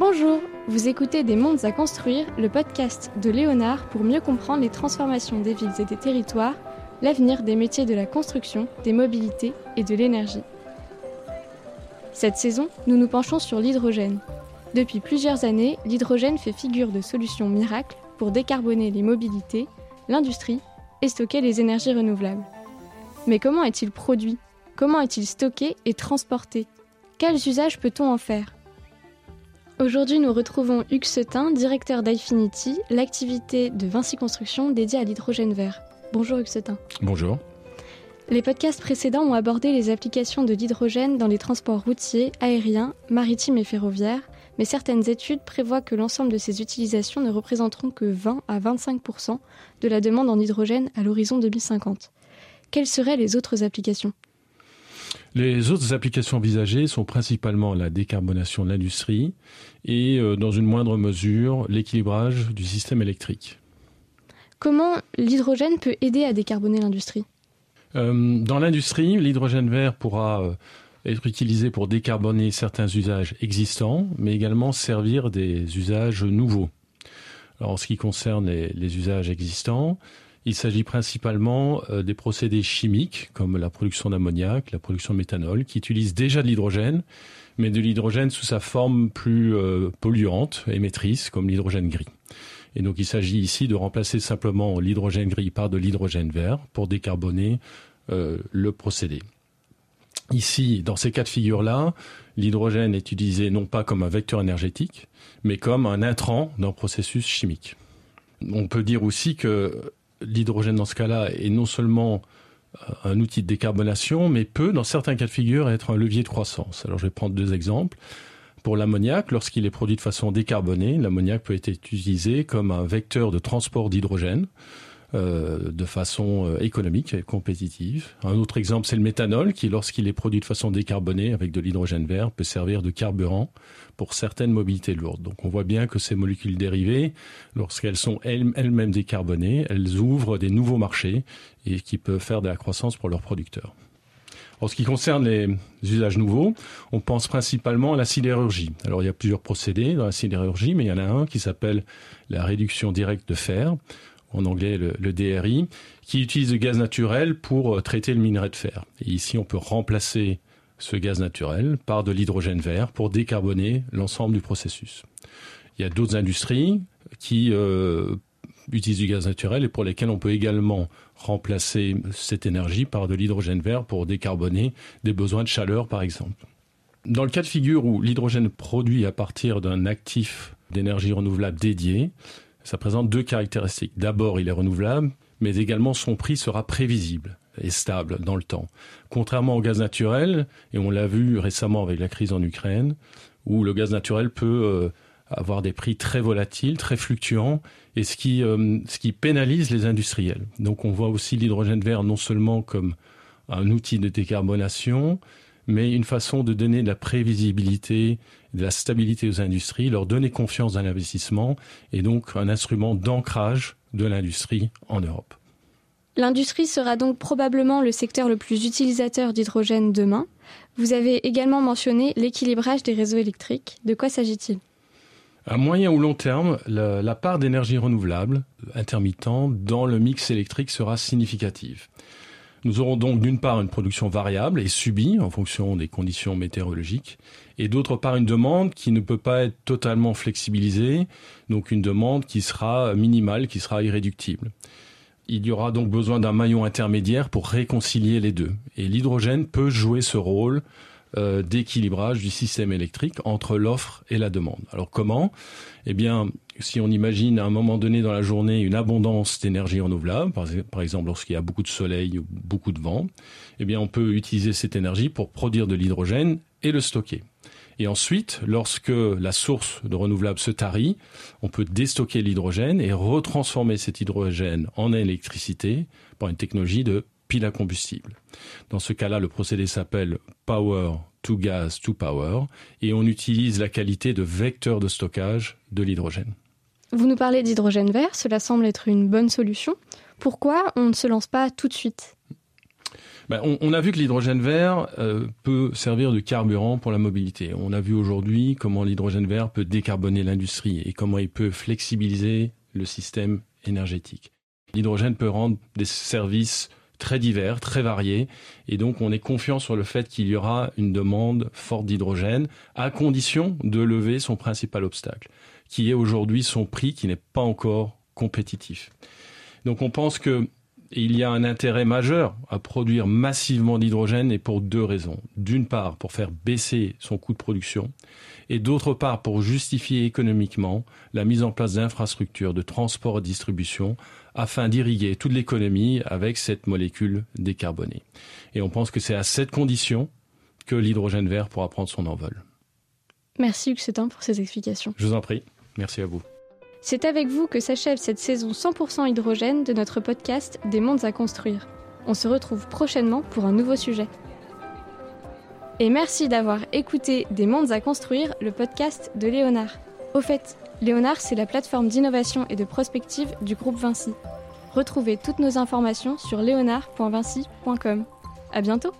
Bonjour, vous écoutez Des mondes à construire, le podcast de Léonard pour mieux comprendre les transformations des villes et des territoires, l'avenir des métiers de la construction, des mobilités et de l'énergie. Cette saison, nous nous penchons sur l'hydrogène. Depuis plusieurs années, l'hydrogène fait figure de solution miracle pour décarboner les mobilités, l'industrie et stocker les énergies renouvelables. Mais comment est-il produit? Comment est-il stocké et transporté? Quels usages peut-on en faire? Aujourd'hui, nous retrouvons Hugues Setin, directeur d'Ifinity, l'activité de Vinci Construction dédiée à l'hydrogène vert. Bonjour Hugues Setin. Bonjour. Les podcasts précédents ont abordé les applications de l'hydrogène dans les transports routiers, aériens, maritimes et ferroviaires, mais certaines études prévoient que l'ensemble de ces utilisations ne représenteront que 20 à 25% de la demande en hydrogène à l'horizon 2050. Quelles seraient les autres applications? Les autres applications envisagées sont principalement la décarbonation de l'industrie et, euh, dans une moindre mesure, l'équilibrage du système électrique. Comment l'hydrogène peut aider à décarboner l'industrie? Euh, Dans l'industrie, l'hydrogène vert pourra euh, être utilisé pour décarboner certains usages existants, mais également servir des usages nouveaux. Alors, en ce qui concerne les usages existants, il s'agit principalement euh, des procédés chimiques comme la production d'ammoniac, la production de méthanol, qui utilisent déjà de l'hydrogène, mais de l'hydrogène sous sa forme plus euh, polluante, émettrice, comme l'hydrogène gris. Et donc il s'agit ici de remplacer simplement l'hydrogène gris par de l'hydrogène vert pour décarboner euh, le procédé. Ici, dans ces cas de figure-là, l'hydrogène est utilisé non pas comme un vecteur énergétique, mais comme un intrant d'un processus chimique. On peut dire aussi que l'hydrogène dans ce cas-là est non seulement euh, un outil de décarbonation, mais peut, dans certains cas de figure, être un levier de croissance. Alors je vais prendre deux exemples. Pour l'ammoniac, lorsqu'il est produit de façon décarbonée, l'ammoniac peut être utilisé comme un vecteur de transport d'hydrogène. Euh, de façon euh, économique et compétitive. Un autre exemple, c'est le méthanol, qui, lorsqu'il est produit de façon décarbonée avec de l'hydrogène vert, peut servir de carburant pour certaines mobilités lourdes. Donc on voit bien que ces molécules dérivées, lorsqu'elles sont elles-mêmes décarbonées, elles ouvrent des nouveaux marchés et qui peuvent faire de la croissance pour leurs producteurs. En ce qui concerne les usages nouveaux, on pense principalement à la sidérurgie. Alors il y a plusieurs procédés dans la sidérurgie, mais il y en a un qui s'appelle la réduction directe de fer en anglais le, DRI, qui utilise le gaz naturel pour euh, traiter le minerai de fer. Et ici, on peut remplacer ce gaz naturel par de l'hydrogène vert pour décarboner l'ensemble du processus. Il y a d'autres industries qui euh, utilisent du gaz naturel et pour lesquelles on peut également remplacer cette énergie par de l'hydrogène vert pour décarboner des besoins de chaleur, par exemple. Dans le cas de figure où l'hydrogène produit à partir d'un actif d'énergie renouvelable dédié, ça présente deux caractéristiques. D'abord, il est renouvelable, mais également son prix sera prévisible et stable dans le temps. Contrairement au gaz naturel, et on l'a vu récemment avec la crise en Ukraine, où le gaz naturel peut euh, avoir des prix très volatiles, très fluctuants, et euh, ce qui pénalise les industriels. Donc on voit aussi l'hydrogène vert non seulement comme un outil de décarbonation, mais une façon de donner de la prévisibilité, de la stabilité aux industries, leur donner confiance dans l'investissement et donc un instrument d'ancrage de l'industrie en Europe. L'industrie sera donc probablement le secteur le plus utilisateur d'hydrogène demain. Vous avez également mentionné l'équilibrage des réseaux électriques. De quoi s'agit-il? À moyen ou long terme, la, la part d'énergie renouvelable intermittente dans le mix électrique sera significative. Nous aurons donc d'une part une production variable et subie en fonction des conditions météorologiques, et d'autre part une demande qui ne peut pas être totalement flexibilisée, donc une demande qui sera minimale, qui sera irréductible. Il y aura donc besoin d'un maillon intermédiaire pour réconcilier les deux. Et l'hydrogène peut jouer ce rôle euh, d'équilibrage du système électrique entre l'offre et la demande. Alors comment? Eh bien, si on imagine à un moment donné dans la journée une abondance d'énergie renouvelable, par, exemple lorsqu'il y a beaucoup de soleil ou beaucoup de vent, eh on peut utiliser cette énergie pour produire de l'hydrogène et le stocker. Et ensuite, lorsque la source de renouvelable se tarit, on peut déstocker l'hydrogène et retransformer cet hydrogène en électricité par une technologie de pile à combustible. Dans ce cas-là, le procédé s'appelle Power to Gas to Power et on utilise la qualité de vecteur de stockage de l'hydrogène. Vous nous parlez d'hydrogène vert, cela semble être une bonne solution. Pourquoi on ne se lance pas tout de suite? Ben, on, a vu que l'hydrogène vert euh, peut servir de carburant pour la mobilité. On a vu aujourd'hui comment l'hydrogène vert peut décarboner l'industrie et comment il peut flexibiliser le système énergétique. L'hydrogène peut rendre des services très divers, très variés, et donc on est confiant sur le fait qu'il y aura une demande forte d'hydrogène, à condition de lever son principal obstacle, qui est aujourd'hui son prix qui n'est pas encore compétitif. Donc on pense que il y a un intérêt majeur à produire massivement d'hydrogène et pour deux raisons. D'une part, pour faire baisser son coût de production et d'autre part, pour justifier économiquement la mise en place d'infrastructures de transport et distribution afin d'irriguer toute l'économie avec cette molécule décarbonée. Et on pense que c'est à cette condition que l'hydrogène vert pourra prendre son envol. Merci Hugues pour ces explications. Je vous en prie. Merci à vous. C'est avec vous que s'achève cette saison 100% hydrogène de notre podcast Des mondes à construire. On se retrouve prochainement pour un nouveau sujet. Et merci d'avoir écouté Des mondes à construire, le podcast de Léonard. Au fait, Léonard, c'est la plateforme d'innovation et de prospective du groupe Vinci. Retrouvez toutes nos informations sur léonard.vinci.com. À bientôt!